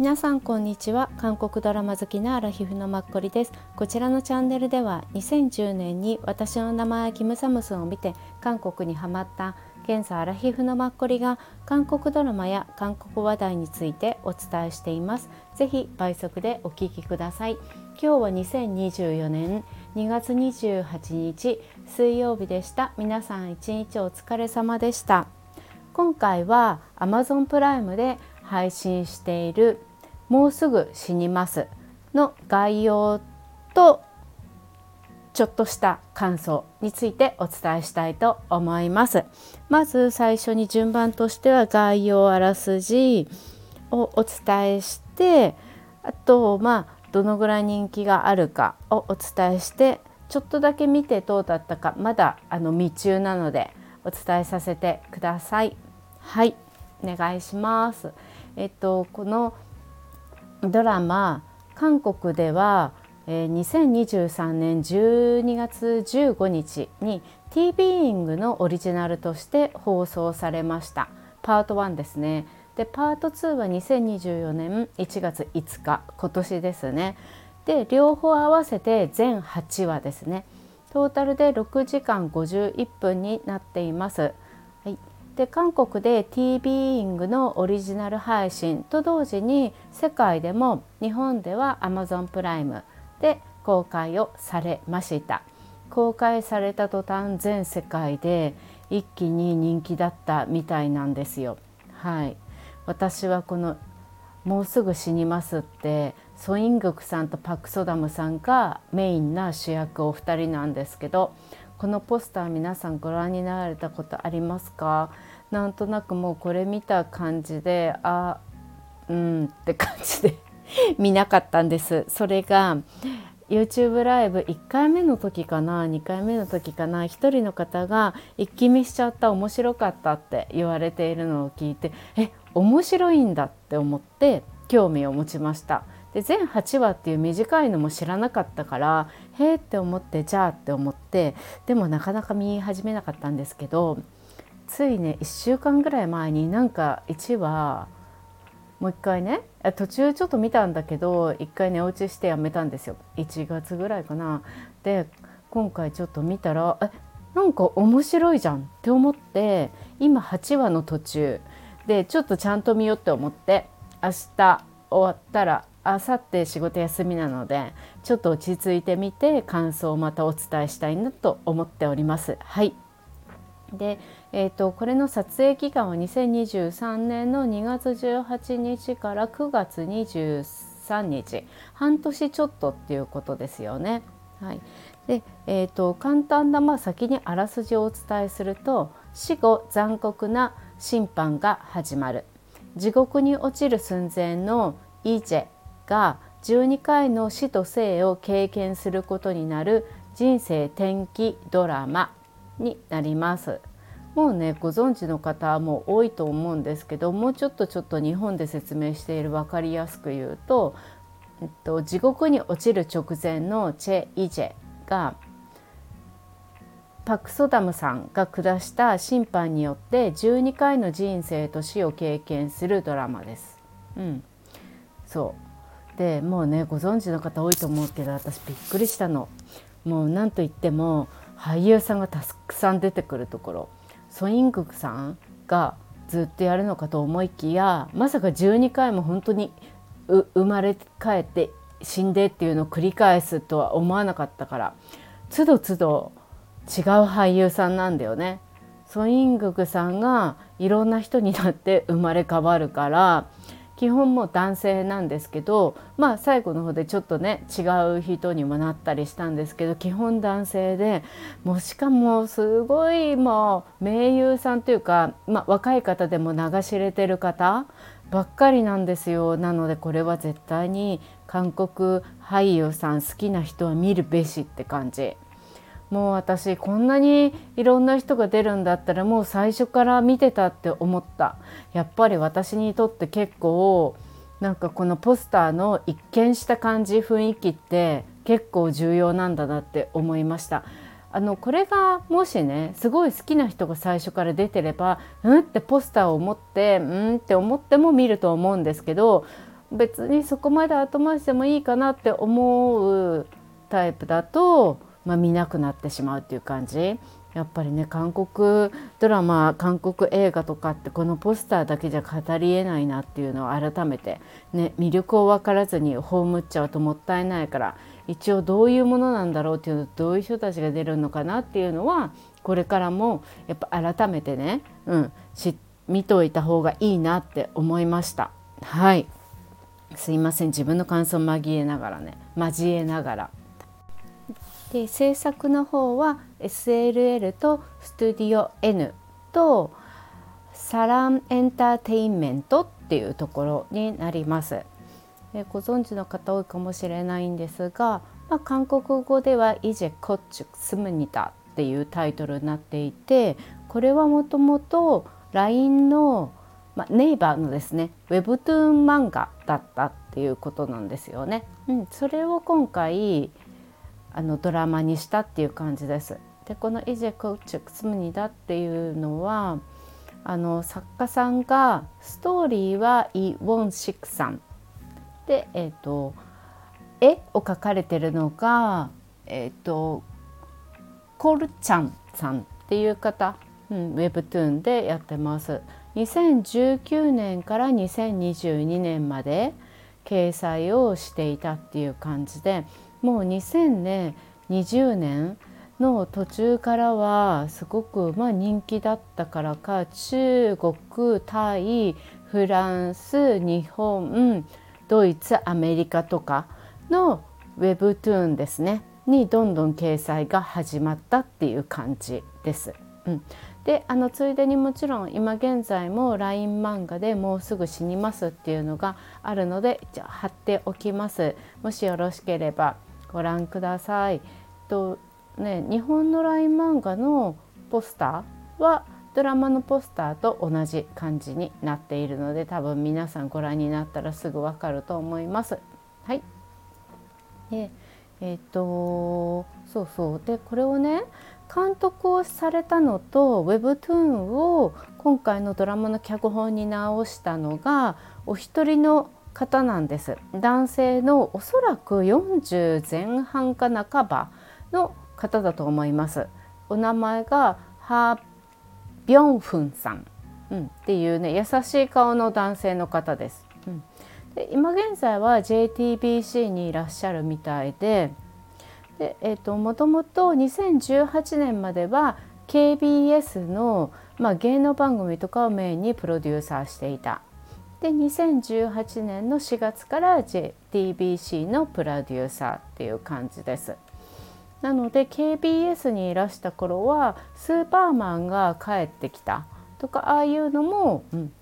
皆さんこんにちは。韓国ドラマ好きなアラヒフのマッコリです。こちらのチャンネルでは2010年に私の名前キムサムスンを見て韓国にハマった現在アラヒフのマッコリが韓国ドラマや韓国話題についてお伝えしています。ぜひ倍速でお聞きください。今日は2024年2月28日水曜日でした。皆さん一日お疲れ様でした。今回は Amazon プライムで配信している「もうすぐ死にます」の概要とちょっとした感想についてお伝えしたいと思います。まず最初に順番としては概要あらすじをお伝えしてあとまあどのぐらい人気があるかをお伝えしてちょっとだけ見てどうだったかまだあの未中なのでお伝えさせてください。はいお願いします。えっとこのドラマ韓国では、えー、2023年12月15日に t ビーイングのオリジナルとして放送されました。パート1ですね。でパート2は2024年1月5日今年ですね。で両方合わせて全8話ですね。トータルで6時間51分になっています。はい、で韓国で t ビーイングのオリジナル配信と同時に世界でも日本では Amazon プライムで公開をされました。公開された途端全世界で一気に人気だったみたいなんですよ。はい。私はこのもうすぐ死にますってソイングクさんとパク・ソダムさんがメインな主役お二人なんですけどこのポスター皆さんご覧になられたことありますか？なんとなくもうこれ見た感じであうんって感じで 見なかったんです。それが YouTube ライブ1回目の時かな？2回目の時かな？1人の方が一気見しちゃった面白かったって言われているのを聞いてえ面白いんだって思って興味を持ちました。で全8話っていう短いのも知らなかったからへえって思ってじゃあって思ってでもなかなか見始めなかったんですけどついね1週間ぐらい前になんか1話もう一回ね途中ちょっと見たんだけど一回寝落ちしてやめたんですよ1月ぐらいかな。で今回ちょっと見たらえなんか面白いじゃんって思って今8話の途中でちょっとちゃんと見ようって思って明日終わったら明後日仕事休みなのでちょっと落ち着いてみて感想をまたお伝えしたいなと思っております。はい。で、えーと、これの撮影期間は2023年の2月18日から9月23日。半年ちょっとっていうことですよね。はい、で、えーと、簡単な、まあ、先にあらすじをお伝えすると死後残酷な審判が始まる。地獄に落ちる寸前のイージェ。が12回の死と生を経験することになる人生転機ドラマになります。もうねご存知の方も多いと思うんですけどもうちょっとちょっと日本で説明している分かりやすく言うと、えっと、地獄に落ちる直前のチェ・イジェがパク・ソダムさんが下した審判によって12回の人生と死を経験するドラマです。うん、そうでもうねご存知の方多いと思うけど私びっくりしたの。もう何と言っても俳優さんがたくさん出てくるところソイングクさんがずっとやるのかと思いきやまさか12回も本当に生まれ変えて死んでっていうのを繰り返すとは思わなかったからつどつど違う俳優さんなんだよね。ソイングクさんがいろんな人になって生まれ変わるから基本も男性なんですけどまあ最後の方でちょっとね違う人にもなったりしたんですけど基本男性でもうしかもすごいもう名優さんというか、まあ、若い方でも流し入れてる方ばっかりなんですよなのでこれは絶対に韓国俳優さん好きな人は見るべしって感じ。もう私こんなにいろんな人が出るんだったらもう最初から見てたって思った。やっぱり私にとって結構なんかこのポスターの一見した感じ雰囲気って結構重要なんだなって思いました。あのこれがもしねすごい好きな人が最初から出てればうんってポスターを持ってうんって思っても見ると思うんですけど別にそこまで後回しでもいいかなって思うタイプだと、まあ、見なくなってしまうっていう感じ。やっぱりね韓国ドラマ韓国映画とかってこのポスターだけじゃ語りえないなっていうのを改めて、ね、魅力を分からずに葬っちゃうともったいないから一応どういうものなんだろうっていうのどういう人たちが出るのかなっていうのはこれからもやっぱ改めてね、うん、見といた方がいいなって思いました。はい。すいません。自分の感想を紛れながらね交えながら。で制作の方は SLL とスタディオ N とサランエンターテインメントっていうところになります。でご存知の方多いかもしれないんですが、まあ、韓国語では「イジェコッチュスムニタ」っていうタイトルになっていてこれはもともと LINE の、まあ、ネイバーのですねウェブトゥーン漫画だったっていうことなんですよね。うん、それを今回あのドラマにしたっていう感じです。でこの「イジェコチュクスムニダ」っていうのはあの作家さんがストーリーはイ・ウォンシクさんで、えーと、絵を描かれてるのが、えーと、コルチャンさんっていう方、うん、ウェブトゥーンでやってます。2019年から2022年まで掲載をしていたっていう感じでもう2020年の途中からはすごくまあ人気だったからか中国タイフランス日本ドイツアメリカとかのウェブトゥーンですねにどんどん掲載が始まったっていう感じです。うん、であのついでにもちろん今現在も LINE 漫画でもうすぐ死にますっていうのがあるので貼っておきます。もしよろしければ。ご覧ください。とね、日本の LINE 漫画のポスターはドラマのポスターと同じ感じになっているので多分皆さんご覧になったらすぐわかると思います。はい、でえっ、とそうそうでこれをね監督をされたのと Webtoon を今回のドラマの脚本に直したのがお一人の方なんです。男性のおそらく40前半か半ばの方だと思います。お名前がハ・ビョンフンさん、うん、っていうね優しい顔の男性の方です、うん、で今現在は JTBC にいらっしゃるみたいでで、えーと、もともと2018年までは KBS の、まあ、芸能番組とかをメインにプロデューサーしていた。で2018年の4月から JTBC のプロデューサーっていう感じです。なので KBS にいらした頃はスーパーマンが帰ってきたとかああいうのも、うん、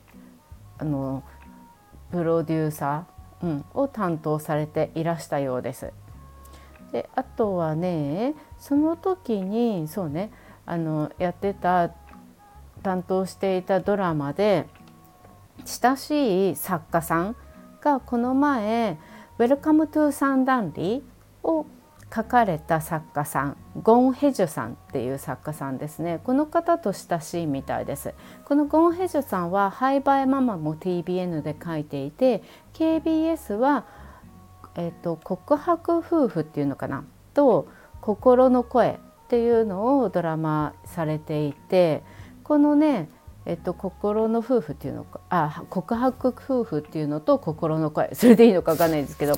あのプロデューサー、うん、を担当されていらしたようです。であとはねその時にそうねあのやってた担当していたドラマで親しい作家さんがこの前「ウェルカム・トゥ・サンダンリ」を書かれた作家さんゴン・ヘジュさんっていう作家さんですね。この方と親しいみたいです。このゴン・ヘジュさんは「ハイバイママ」も TBN で書いていて KBS は、えーと、告白夫婦っていうのかな？と「心の声」っていうのをドラマされていてこのねえっと、心の夫婦っていうのかあ告白夫婦っていうのと心の声 それでいいのか分かんないですけど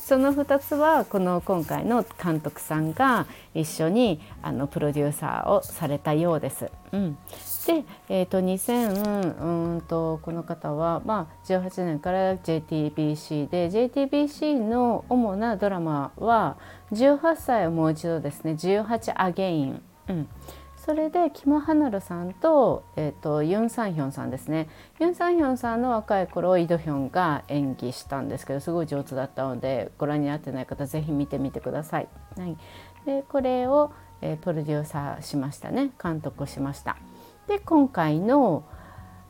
その2つはこの今回の監督さんが一緒にあのプロデューサーをされたようです。うん、で、えーと、2000うんとこの方は、まあ、18年から JTBC で JTBC の主なドラマは18歳をもう一度ですね18アゲイン。うんそれでキム・ハナルさんと,、えーと、ユン・サンヒョンさんですねユン・サンヒョンさんの若い頃イ・ドヒョンが演技したんですけどすごい上手だったのでご覧になってない方是非見てみてください。はい、でこれを、えー、プロデューサーしましたね監督しました。で今回の、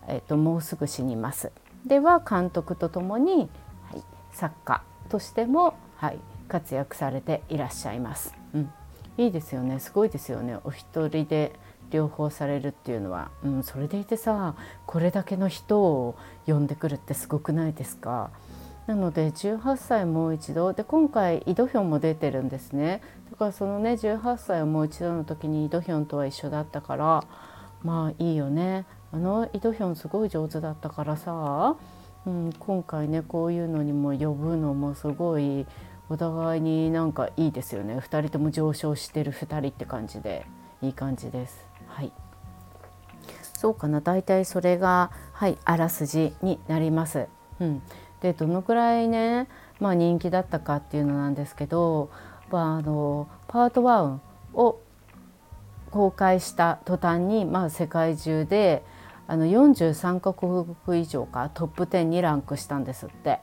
えーと「もうすぐ死にます」では監督とともに、はい、作家としても、はい、活躍されていらっしゃいます。うんいいですよね。すごいですよね。お一人で両方されるっていうのは、うん、それでいてさこれだけの人を呼んでくるってすごくないですか？なので18歳もう一度。で今回イ・ドヒョンも出てるんですね。だからそのね18歳をもう一度の時にイ・ドヒョンとは一緒だったからまあいいよね。あのイ・ドヒョンすごい上手だったからさ、うん、今回ねこういうのにも呼ぶのもすごいお互いになんかいいですよね2人とも上昇してる2人って感じでいい感じです。はいそうかな大体それが、はい、あらすじになります。うん、でどのくらいね、まあ、人気だったかっていうのなんですけど、まあ、あのパート1を公開した途端に、まあ、世界中であの43カ国以上かトップ10にランクしたんですって。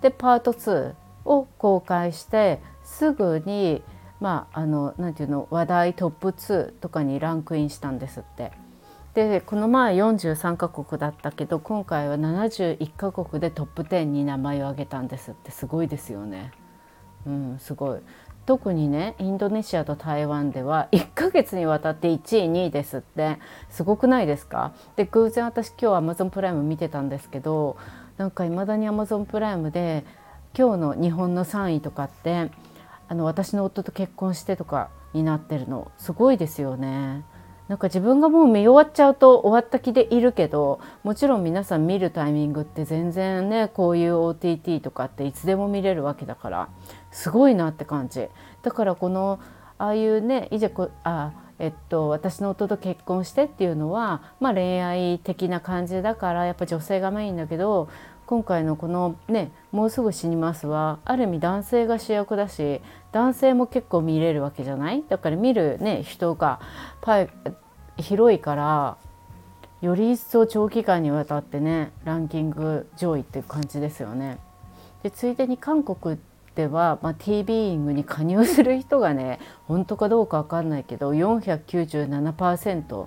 でパート2を公開してすぐにまああのなていうの話題トップ2とかにランクインしたんですって。でこの前43カ国だったけど今回は71カ国でトップ10に名前を挙げたんですってすごいですよね。うん、すごい特にねインドネシアと台湾では1ヶ月にわたって1位2位ですってすごくないですか？で偶然私今日 Amazon プライム見てたんですけどなんかいまだに Amazon プライムで今日の日本の3位とかってあの私の夫と結婚してとかになってるのすごいですよね。なんか自分がもう見終わっちゃうと終わった気でいるけどもちろん皆さん見るタイミングって全然ねこういう OTT とかっていつでも見れるわけだからすごいなって感じだからこのああいうね以前あえっと、私の夫と結婚してっていうのは、まあ、恋愛的な感じだからやっぱ女性がメインだけど今回のこのね「もうすぐ死にますは」ある意味男性が主役だし男性も結構見れるわけじゃない？だから見る、ね、人がパイ広いからより一層長期間にわたってねランキング上位っていう感じですよね。でついでに韓国では、まあ、t ビーイングに加入する人がね 本当かどうか分かんないけど497%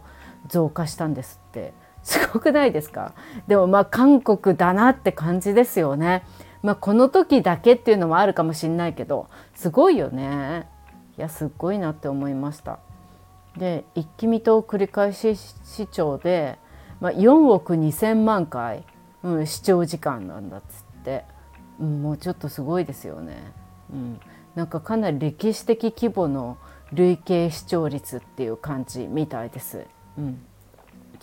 増加したんですってすごくないですか？でもまあ韓国だなって感じですよね。まあ、この時だけっていうのもあるかもしんないけどすごいよね。いやすっごいなって思いました。で一気見と繰り返し視聴で、まあ、4億2,000万回、うん、視聴時間なんだっつって、うん、もうちょっとすごいですよね。うん、なんかかなり歴史的規模の累計視聴率っていう感じみたいです。うん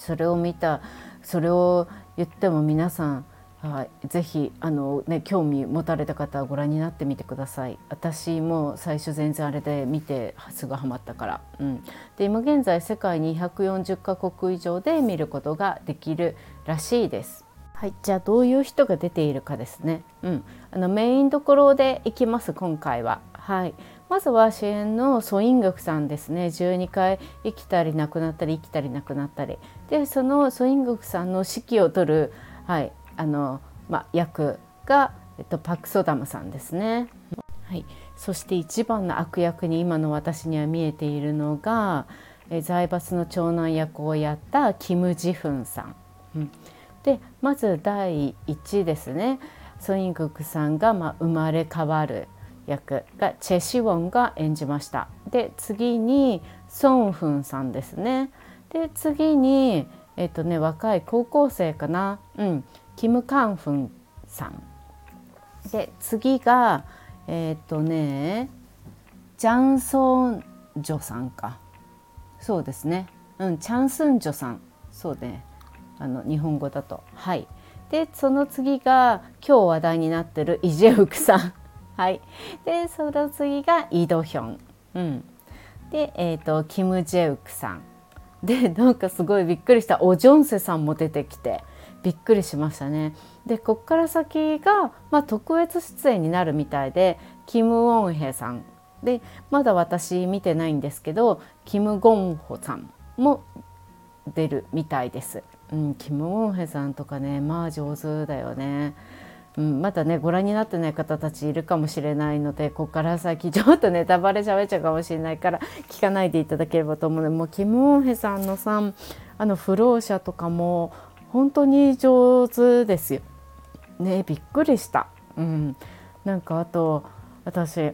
それを見たそれを言っても皆さんはい、ぜひあの、ね、興味持たれた方はご覧になってみてください私も最初全然あれで見てすぐハマったから、うん、で今現在世界240カ国以上で見ることができるらしいです。はい、じゃあどういう人が出ているかですね。うん、あのメインどころでいきます今回は。はい、まずは主演のソイングクさんですね。12回生きたり亡くなったり生きたり亡くなったり。でそのソイングクさんの指揮を執る、はいあのまあ、役が、えっと、パク・ソダムさんですね。はい、そして一番の悪役に今の私には見えているのがえ財閥の長男役をやったキム・ジフンさん。うん、でまず第1ですね。ソイングクさんが、まあ、生まれ変わる。役がチェ・シウォンが演じました。で次にソン・フンさんですね。で次に、えっとね、若い高校生かな、うん、キム・カンフンさん。で次がえっとねジャンソンジョさんか。そうですね、うん、チャンスンジョさん。そうね。あの日本語だと。はい。でその次が今日話題になってるイジェウクさん。はい、でその次がイ・ドヒョン、うん、で、えーと、キム・ジェウクさんでなんかすごいびっくりしたオ・ジョンセさんも出てきてびっくりしましたね。でこっから先が、まあ、特別出演になるみたいでキム・ウォンヘさんでまだ私見てないんですけどキム・ゴンホさんも出るみたいです。うん、キム・ウォンヘさんとかねまあ上手だよね。うん、まだねご覧になってない方たちいるかもしれないのでここから先ちょっとネタバレ喋っちゃうかもしれないから聞かないでいただければと思うのでもうキム・オンヘさんのさんあの不老者とかも本当に上手ですよ。ねびっくりした。うん、なんかあと私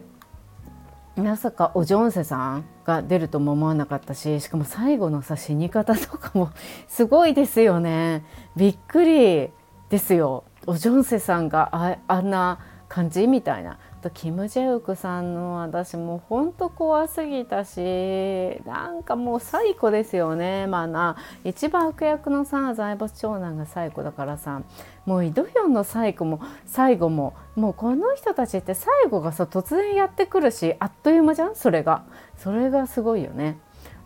まさかおジョンセさんが出るとも思わなかったししかも最後のさ死に方とかもすごいですよねびっくりですよおジョンセさんがああんな感じみたいな。とキム・ジェウクさんの私もうほんと怖すぎたしなんかもう最古ですよね。まあな一番悪役のさ財閥長男が最古だからさ。もうイドヒョンの最後も最後ももうこの人たちって最後がさ突然やってくるしあっという間じゃん？それが。それがすごいよね。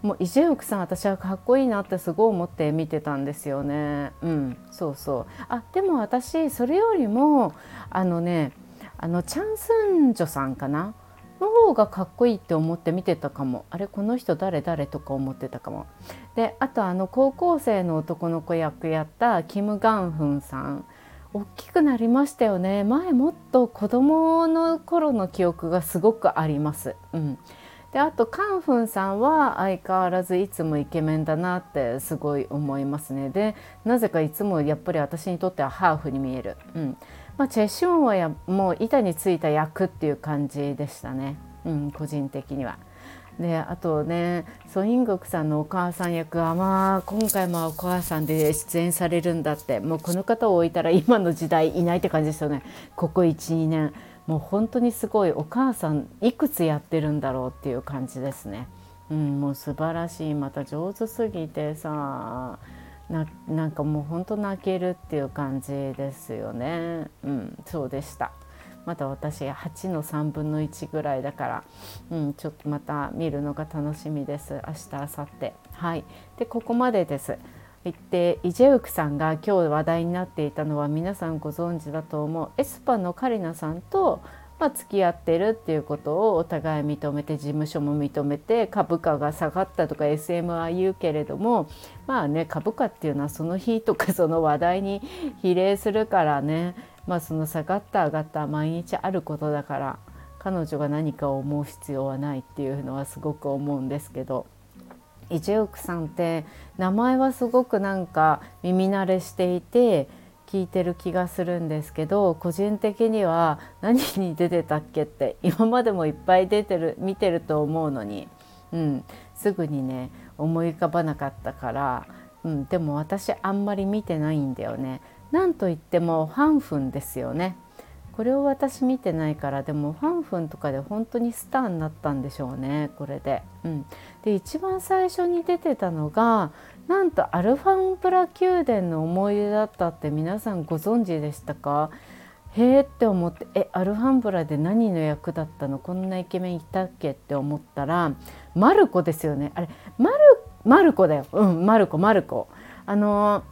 もうイ・ジェウクさん私はかっこいいなってすごい思って見てたんですよね。うんそうそう。あでも私それよりもあのねあのチャン・スンジョさんかな？の方がかっこいいって思って見てたかも。あれこの人誰？誰？とか思ってたかも。であとあの高校生の男の子役やったキム・ガンフンさん。大きくなりましたよね。前もっと子供の頃の記憶がすごくあります。うん、であとカンフンさんは相変わらずいつもイケメンだなってすごい思いますね。でなぜかいつもやっぱり私にとってはハーフに見える、うん。まあ、チェ・シュンはやもう板についた役っていう感じでしたね、うん、個人的には。であとねソインゴクさんのお母さん役はまあ今回もお母さんで出演されるんだってもうこの方を置いたら今の時代いないって感じですよね。ここ12年。もう本当にすごいお母さんいくつやってるんだろうっていう感じですね。うん、もう素晴らしい。また上手すぎてさ。なんかもう本当泣けるっていう感じですよね。うん、そうでした。まだ私8の3分の1ぐらいだから、うん、ちょっとまた見るのが楽しみです。明日明後日。はい。でここまでです。でイジェウクさんが今日話題になっていたのは皆さんご存知だと思うエスパのカリナさんと、まあ、付き合ってるっていうことをお互い認めて事務所も認めて株価が下がったとか SM は言うけれどもまあね株価っていうのはその日とか その話題に比例するからねまあその下がった上がった毎日あることだから彼女が何かを思う必要はないっていうのはすごく思うんですけど。イジェウクさんって名前はすごくなんか耳慣れしていて聞いてる気がするんですけど個人的には何に出てたっけって 今までもいっぱい出てる見てると思うのに、うん、すぐにね思い浮かばなかったから、うん、でも私あんまり見てないんだよね。なんといってもファンフンですよね。これを私見てないからでもファンフンとかで本当にスターになったんでしょうねこれで。うん、で一番最初に出てたのがなんとアルファンプラ宮殿の思い出だったって皆さんご存知でしたか？へえって思ってえアルファンブラで何の役だったの？こんなイケメンいたっけって思ったらマルコですよね。あれマルマルコだよ。うんマルコマルコ。あの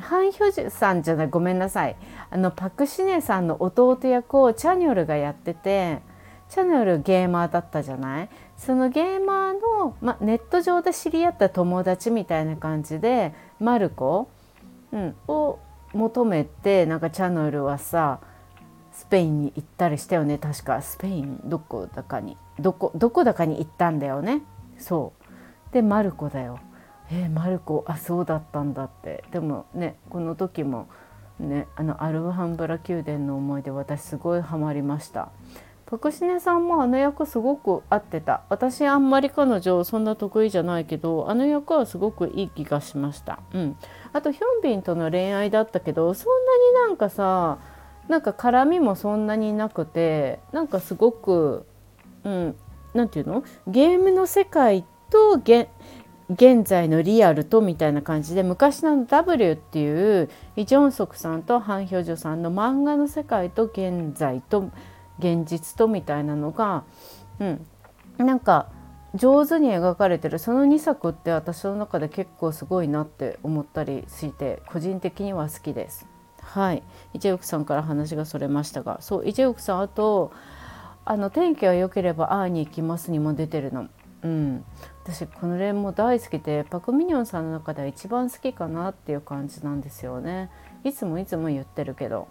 ハン・ヒョジさんじゃないごめんなさい。あのパク・シネさんの弟役をチャニョルがやっててチャニョルゲーマーだったじゃない？そのゲーマーの、ま、ネット上で知り合った友達みたいな感じでマルコ、うん、を求めてなんかチャニョルはさスペインに行ったりしたよね。確か。スペインどこだかに。どこどこだかに行ったんだよね。そう。でマルコだよ。えー、マルコあそうだったんだって。でもねこの時もねあのアルハンブラ宮殿の思い出私すごいハマりました。パクシネさんもあの役すごく合ってた。私あんまり彼女そんな得意じゃないけどあの役はすごくいい気がしました。うん。あとヒョンビンとの恋愛だったけどそんなになんかさなんか絡みもそんなになくてなんかすごくうん何て言うの？ゲームの世界と現現在のリアルとみたいな感じで昔の W っていうイ・ジョンソクさんとハン・ヒョジョさんの漫画の世界と現在と現実とみたいなのが、うん、なんか上手に描かれてるその2作って私の中で結構すごいなって思ったりして個人的には好きです。はい、イチェウクさんから話がそれましたがそうイチェウクさんあとあの天気が良ければ会いに行きますにも出てるの。うん、私このレンも大好きでパク・ミニョンさんの中では一番好きかなっていう感じなんですよね。いつもいつも言ってるけど。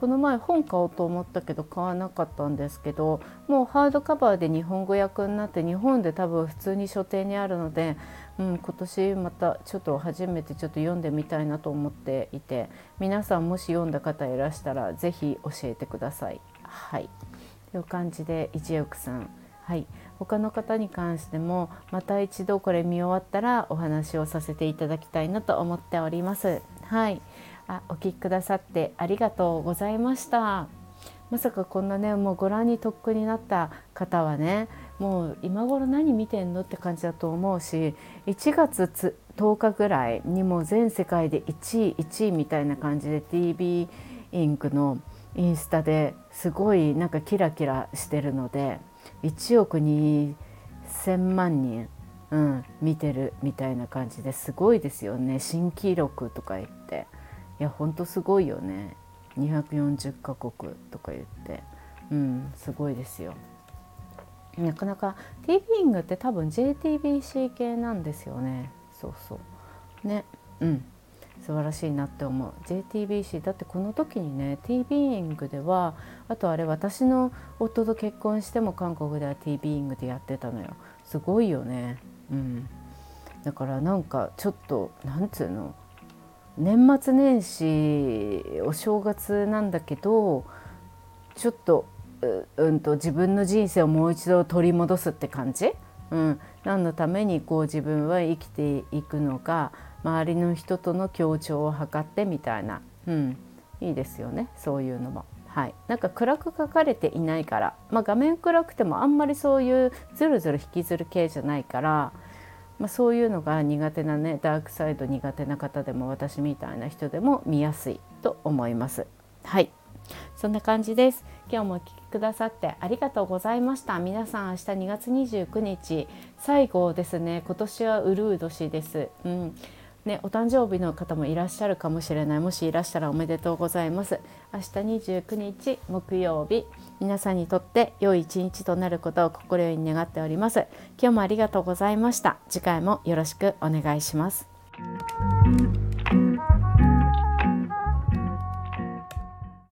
この前本買おうと思ったけど買わなかったんですけどもうハードカバーで日本語訳になって日本で多分普通に書店にあるので、うん、今年またちょっと初めてちょっと読んでみたいなと思っていて皆さんもし読んだ方いらしたら是非教えてください。はい。という感じで一億さん。はい。他の方に関してもまた一度これ見終わったらお話をさせていただきたいなと思っております。はいあお聞きくださってありがとうございましたまさかこんなねもうご覧にとっくになった方はねもう今頃何見てんのって感じだと思うし1月10日ぐらいにも全世界で1位1位みたいな感じで TV インクのインスタですごいなんかキラキラしてるので1億2,000万人、うん、見てるみたいな感じですごいですよね。新記録とか言って。いやほんとすごいよね。240カ国とか言って。うんすごいですよ。なかなか TV イングって多分 JTBC 系なんですよね。そうそう。ね。うん。素晴らしいなって思う。JTBC だってこの時にね T ビーイングではあとあれ私の夫と結婚しても韓国では T ビーイングでやってたのよ。すごいよね。うん。だからなんかちょっとなんつうの年末年始お正月なんだけどちょっとうんと自分の人生をもう一度取り戻すって感じ、うん、何のためにこう自分は生きていくのか周りの人との協調を図ってみたいな、うん、いいですよねそういうのも。はい、なんか暗く書かれていないから、まあ、画面暗くてもあんまりそういうずるずる引きずる系じゃないから、まあ、そういうのが苦手なねダークサイド苦手な方でも私みたいな人でも見やすいと思います。はいそんな感じです。今日もお聴きくださってありがとうございました。皆さん明日2月29日最後ですね。今年はウルー年です。うん。ね、お誕生日の方もいらっしゃるかもしれない。もしいらしたらおめでとうございます。明日29日木曜日。皆さんにとって良い一日となることを心より願っております。今日もありがとうございました。次回もよろしくお願いします。